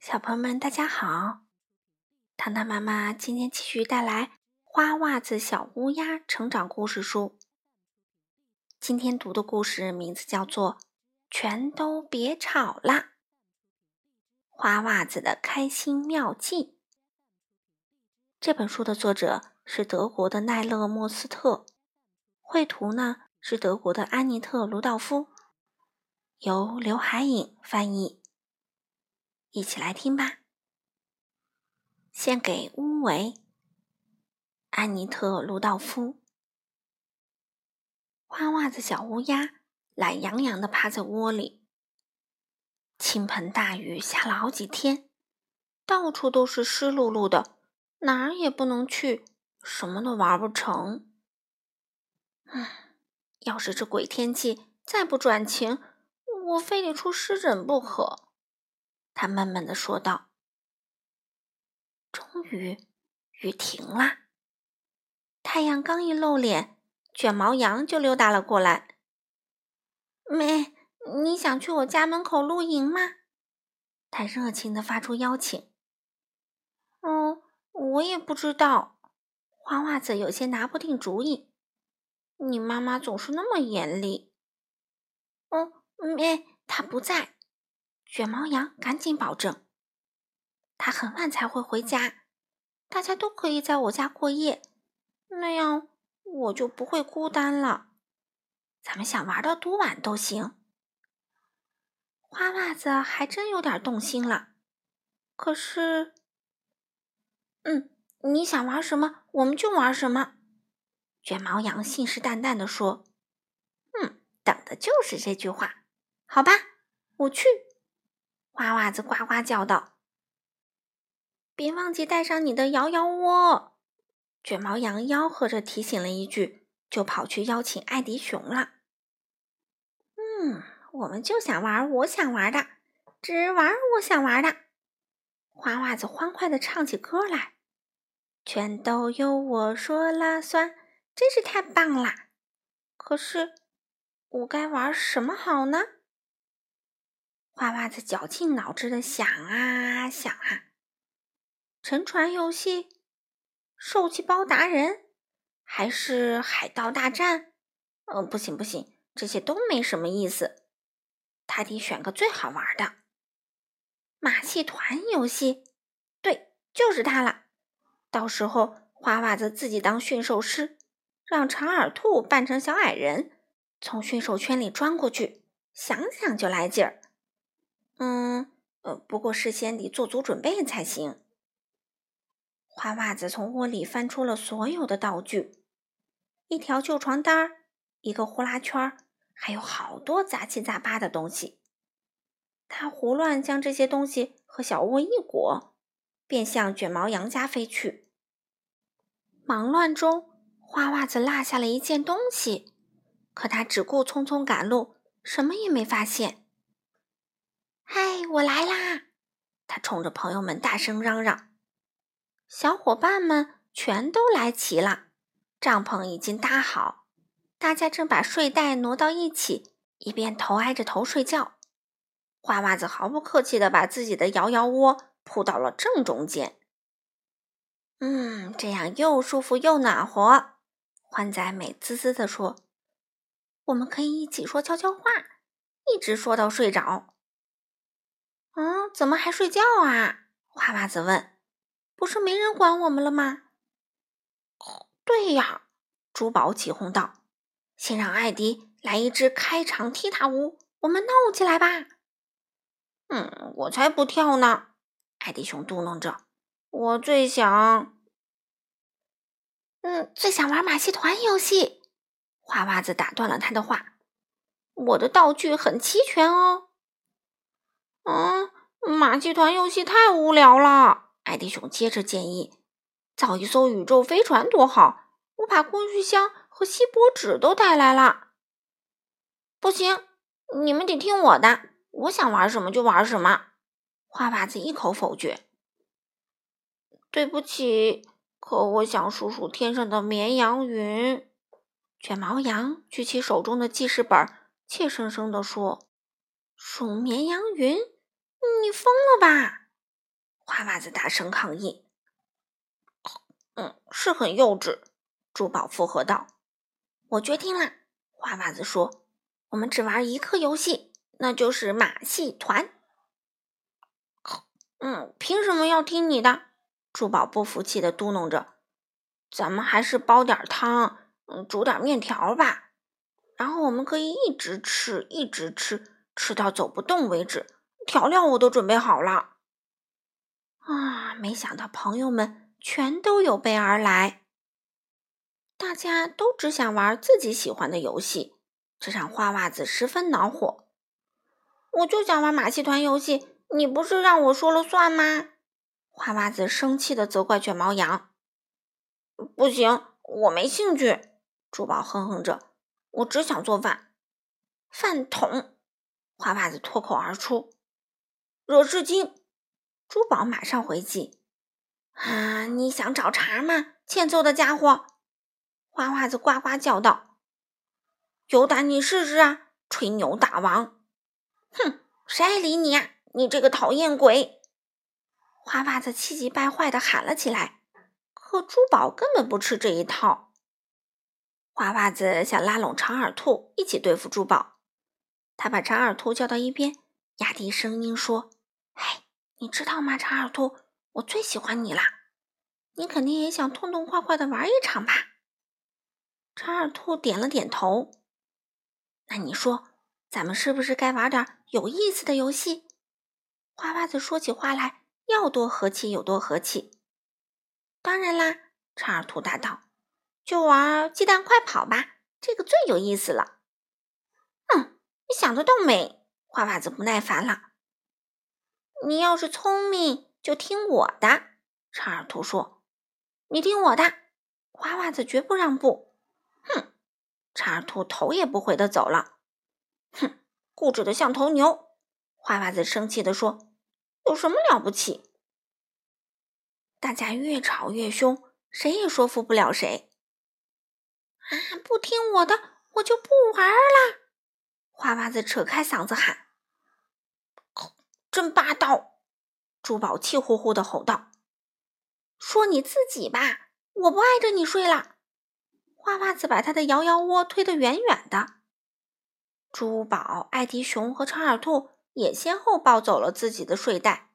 小朋友们，大家好！糖糖妈妈今天继续带来《花袜子小乌鸦》成长故事书。今天读的故事名字叫做《全都别吵啦》。花袜子的开心妙计。这本书的作者是德国的奈勒·莫斯特，绘图呢是德国的安妮特·卢道夫，由刘海颖翻译。一起来听吧。献给乌维，安妮特·鲁道夫。花袜子小乌鸦懒洋洋的趴在窝里。倾盆大雨下了好几天，到处都是湿漉漉的，哪儿也不能去，什么都玩不成。唉，要是这鬼天气再不转晴，我非得出湿疹不可。他慢慢的说道：“终于，雨停了。太阳刚一露脸，卷毛羊就溜达了过来。妹，你想去我家门口露营吗？”他热情的发出邀请。“嗯，我也不知道。”花袜子有些拿不定主意。“你妈妈总是那么严厉。”“嗯，妹，她不在。”卷毛羊赶紧保证：“他很晚才会回家，大家都可以在我家过夜，那样我就不会孤单了。咱们想玩到多晚都行。”花袜子还真有点动心了。可是，嗯，你想玩什么，我们就玩什么。”卷毛羊信誓旦旦地说。“嗯，等的就是这句话。好吧，我去。”花袜子呱呱叫道：“别忘记带上你的摇摇窝！”卷毛羊吆喝着提醒了一句，就跑去邀请艾迪熊了。“嗯，我们就想玩我想玩的，只玩我想玩的。”花袜子欢快的唱起歌来：“全都由我说了算，真是太棒了！可是，我该玩什么好呢？”花袜子绞尽脑汁的想啊想啊，沉船游戏、受气包达人，还是海盗大战？嗯，不行不行，这些都没什么意思。他得选个最好玩的马戏团游戏。对，就是它了。到时候花袜子自己当驯兽师，让长耳兔扮成小矮人，从驯兽圈里钻过去，想想就来劲儿。嗯，呃，不过事先得做足准备才行。花袜子从窝里翻出了所有的道具：一条旧床单一个呼啦圈还有好多杂七杂八的东西。他胡乱将这些东西和小窝一裹，便向卷毛羊家飞去。忙乱中，花袜子落下了一件东西，可他只顾匆匆赶路，什么也没发现。嗨，我来啦！他冲着朋友们大声嚷嚷。小伙伴们全都来齐了，帐篷已经搭好，大家正把睡袋挪到一起，一边头挨着头睡觉。花袜子毫不客气地把自己的摇摇窝铺到了正中间。嗯，这样又舒服又暖和。欢仔美滋滋地说：“我们可以一起说悄悄话，一直说到睡着。”嗯，怎么还睡觉啊？花袜子问。不是没人管我们了吗？对呀，珠宝起哄道。先让艾迪来一支开场踢踏舞，我们闹起来吧。嗯，我才不跳呢！艾迪熊嘟囔着。我最想……嗯，最想玩马戏团游戏。花袜子打断了他的话。我的道具很齐全哦。嗯，马戏团游戏太无聊了。艾迪熊接着建议：“造一艘宇宙飞船多好！我把工具箱和锡箔纸都带来了。”不行，你们得听我的，我想玩什么就玩什么。花袜子一口否决。对不起，可我想数数天上的绵羊云。卷毛羊举起手中的记事本，怯生生地说。数绵羊云？你疯了吧？花袜子大声抗议。嗯，是很幼稚。珠宝附和道：“我决定了。”花袜子说：“我们只玩一个游戏，那就是马戏团。”嗯，凭什么要听你的？珠宝不服气的嘟囔着：“咱们还是煲点汤，嗯，煮点面条吧。然后我们可以一直吃，一直吃，吃到走不动为止。调料我都准备好了。”啊，没想到朋友们全都有备而来。大家都只想玩自己喜欢的游戏，这让花袜子十分恼火。我就想玩马戏团游戏，你不是让我说了算吗？花袜子生气的责怪卷毛羊。不行，我没兴趣。珠宝哼哼着，我只想做饭。饭桶！花袜子脱口而出。惹事精！珠宝马上回击。啊，你想找茬吗？欠揍的家伙！花袜子呱呱叫道：“有胆你试试啊！吹牛大王！哼，谁理你呀？你这个讨厌鬼！”花袜子气急败坏的喊了起来。可珠宝根本不吃这一套。花袜子想拉拢长耳兔一起对付珠宝，他把长耳兔叫到一边，压低声音说：“嘿，你知道吗，长耳兔，我最喜欢你啦！你肯定也想痛痛快快的玩一场吧？”长耳兔点了点头。那你说，咱们是不是该玩点有意思的游戏？花袜子说起话来要多和气有多和气。当然啦，长耳兔答道：“就玩鸡蛋快跑吧，这个最有意思了。”嗯，你想得倒美！花袜子不耐烦了。你要是聪明，就听我的。长耳兔说：“你听我的。”花袜子绝不让步。哼，长耳兔头也不回的走了。哼，固执的像头牛。花袜子生气的说：“有什么了不起？”大家越吵越凶，谁也说服不了谁。啊！不听我的，我就不玩了！花袜子扯开嗓子喊：“真霸道！”珠宝气呼呼的吼道：“说你自己吧，我不碍着你睡了。”花袜子把他的摇摇窝推得远远的，珠宝、艾迪熊和长耳兔也先后抱走了自己的睡袋。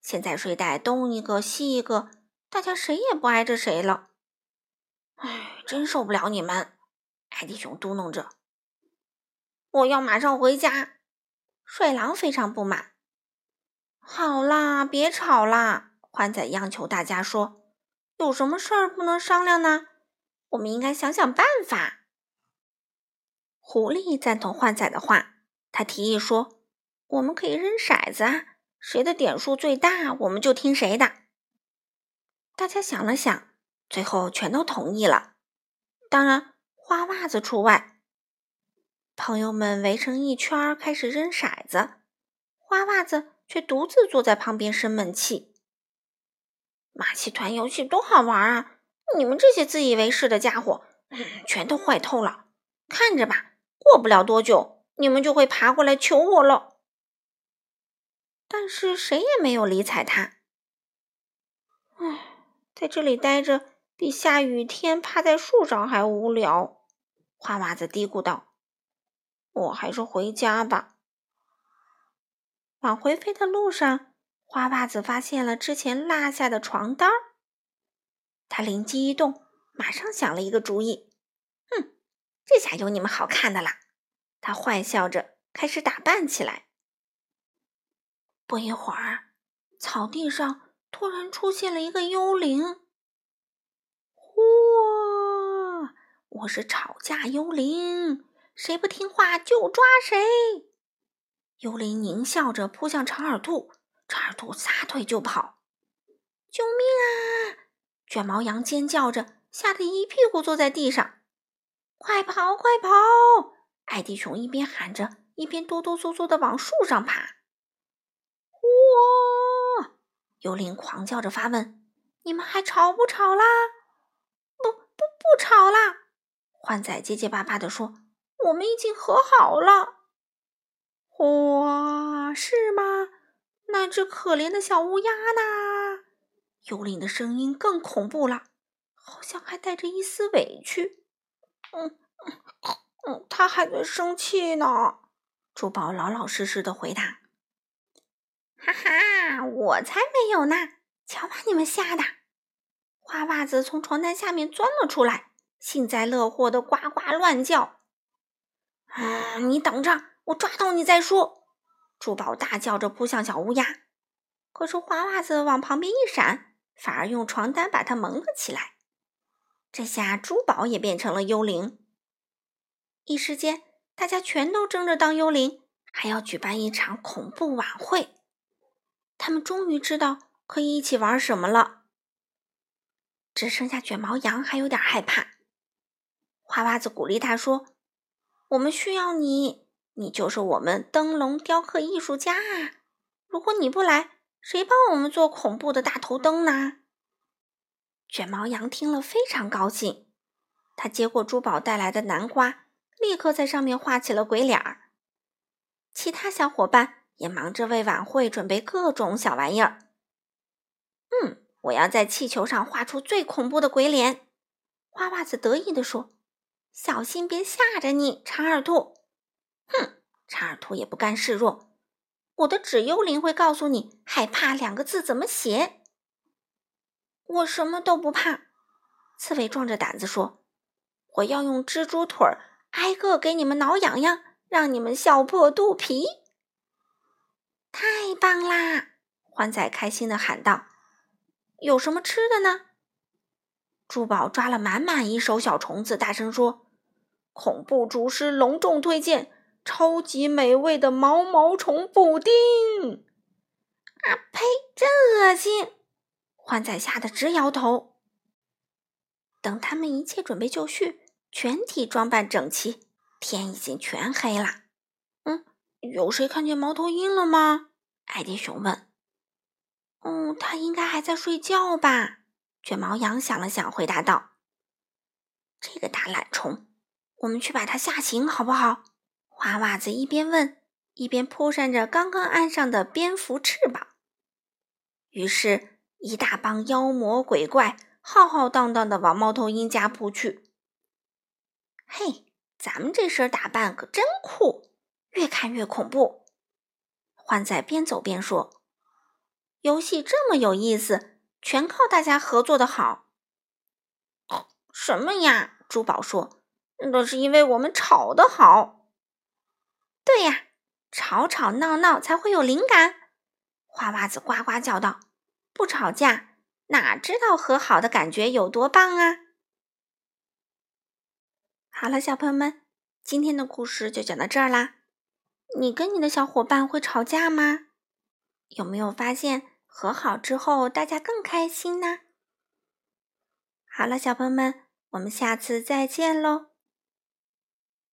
现在睡袋东一个西一个，大家谁也不挨着谁了。唉，真受不了你们！艾迪熊嘟囔着：“我要马上回家。”帅狼非常不满。好啦，别吵啦！欢仔央求大家说：“有什么事儿不能商量呢？”我们应该想想办法。狐狸赞同幻仔的话，他提议说：“我们可以扔骰子啊，谁的点数最大，我们就听谁的。”大家想了想，最后全都同意了，当然花袜子除外。朋友们围成一圈开始扔骰子，花袜子却独自坐在旁边生闷气。马戏团游戏多好玩啊！你们这些自以为是的家伙，全都坏透了！看着吧，过不了多久，你们就会爬过来求我了。但是谁也没有理睬他。唉，在这里待着比下雨天趴在树上还无聊。花袜子嘀咕道：“我还是回家吧。”往回飞的路上，花袜子发现了之前落下的床单儿。他灵机一动，马上想了一个主意。哼，这下有你们好看的了！他坏笑着开始打扮起来。不一会儿，草地上突然出现了一个幽灵。嚯！我是吵架幽灵，谁不听话就抓谁！幽灵狞笑着扑向长耳兔，长耳兔撒腿就跑。救命啊！卷毛羊尖叫着，吓得一屁股坐在地上。快跑，快跑！艾迪熊一边喊着，一边哆哆嗦嗦的往树上爬。哇！幽灵狂叫着发问：“你们还吵不吵啦？”“不不不吵啦！”欢仔结结巴巴地说：“我们已经和好了。”“哇，是吗？那只可怜的小乌鸦呢？幽灵的声音更恐怖了，好像还带着一丝委屈。嗯嗯嗯，他还在生气呢。珠宝老老实实的回答：“哈哈，我才没有呢！瞧把你们吓的！”花袜子从床单下面钻了出来，幸灾乐祸的呱呱乱叫。“啊，你等着，我抓到你再说！”珠宝大叫着扑向小乌鸦，可是花袜子往旁边一闪。反而用床单把它蒙了起来。这下珠宝也变成了幽灵。一时间，大家全都争着当幽灵，还要举办一场恐怖晚会。他们终于知道可以一起玩什么了。只剩下卷毛羊还有点害怕。花袜子鼓励他说：“我们需要你，你就是我们灯笼雕刻艺术家啊！如果你不来……”谁帮我们做恐怖的大头灯呢？卷毛羊听了非常高兴，他接过珠宝带来的南瓜，立刻在上面画起了鬼脸儿。其他小伙伴也忙着为晚会准备各种小玩意儿。嗯，我要在气球上画出最恐怖的鬼脸。花袜子得意地说：“小心别吓着你，长耳兔。”哼，查尔图也不甘示弱。我的纸幽灵会告诉你“害怕”两个字怎么写。我什么都不怕，刺猬壮着胆子说：“我要用蜘蛛腿儿挨个给你们挠痒痒，让你们笑破肚皮。”太棒啦！欢仔开心的喊道：“有什么吃的呢？”珠宝抓了满满一手小虫子，大声说：“恐怖厨师隆重推荐！”超级美味的毛毛虫布丁！啊呸，真恶心！欢仔吓得直摇头。等他们一切准备就绪，全体装扮整齐，天已经全黑了。嗯，有谁看见猫头鹰了吗？艾迪熊问。嗯，他应该还在睡觉吧？卷毛羊想了想，回答道：“这个大懒虫，我们去把它吓醒，好不好？”花袜子一边问，一边扑扇着刚刚安上的蝙蝠翅膀。于是，一大帮妖魔鬼怪浩浩荡荡的往猫头鹰家扑去。嘿，咱们这身打扮可真酷，越看越恐怖。欢仔边走边说：“游戏这么有意思，全靠大家合作的好。”什么呀？珠宝说：“那是因为我们吵得好。”对呀，吵吵闹闹才会有灵感。花袜子呱呱叫道：“不吵架，哪知道和好的感觉有多棒啊！”好了，小朋友们，今天的故事就讲到这儿啦。你跟你的小伙伴会吵架吗？有没有发现和好之后大家更开心呢？好了，小朋友们，我们下次再见喽。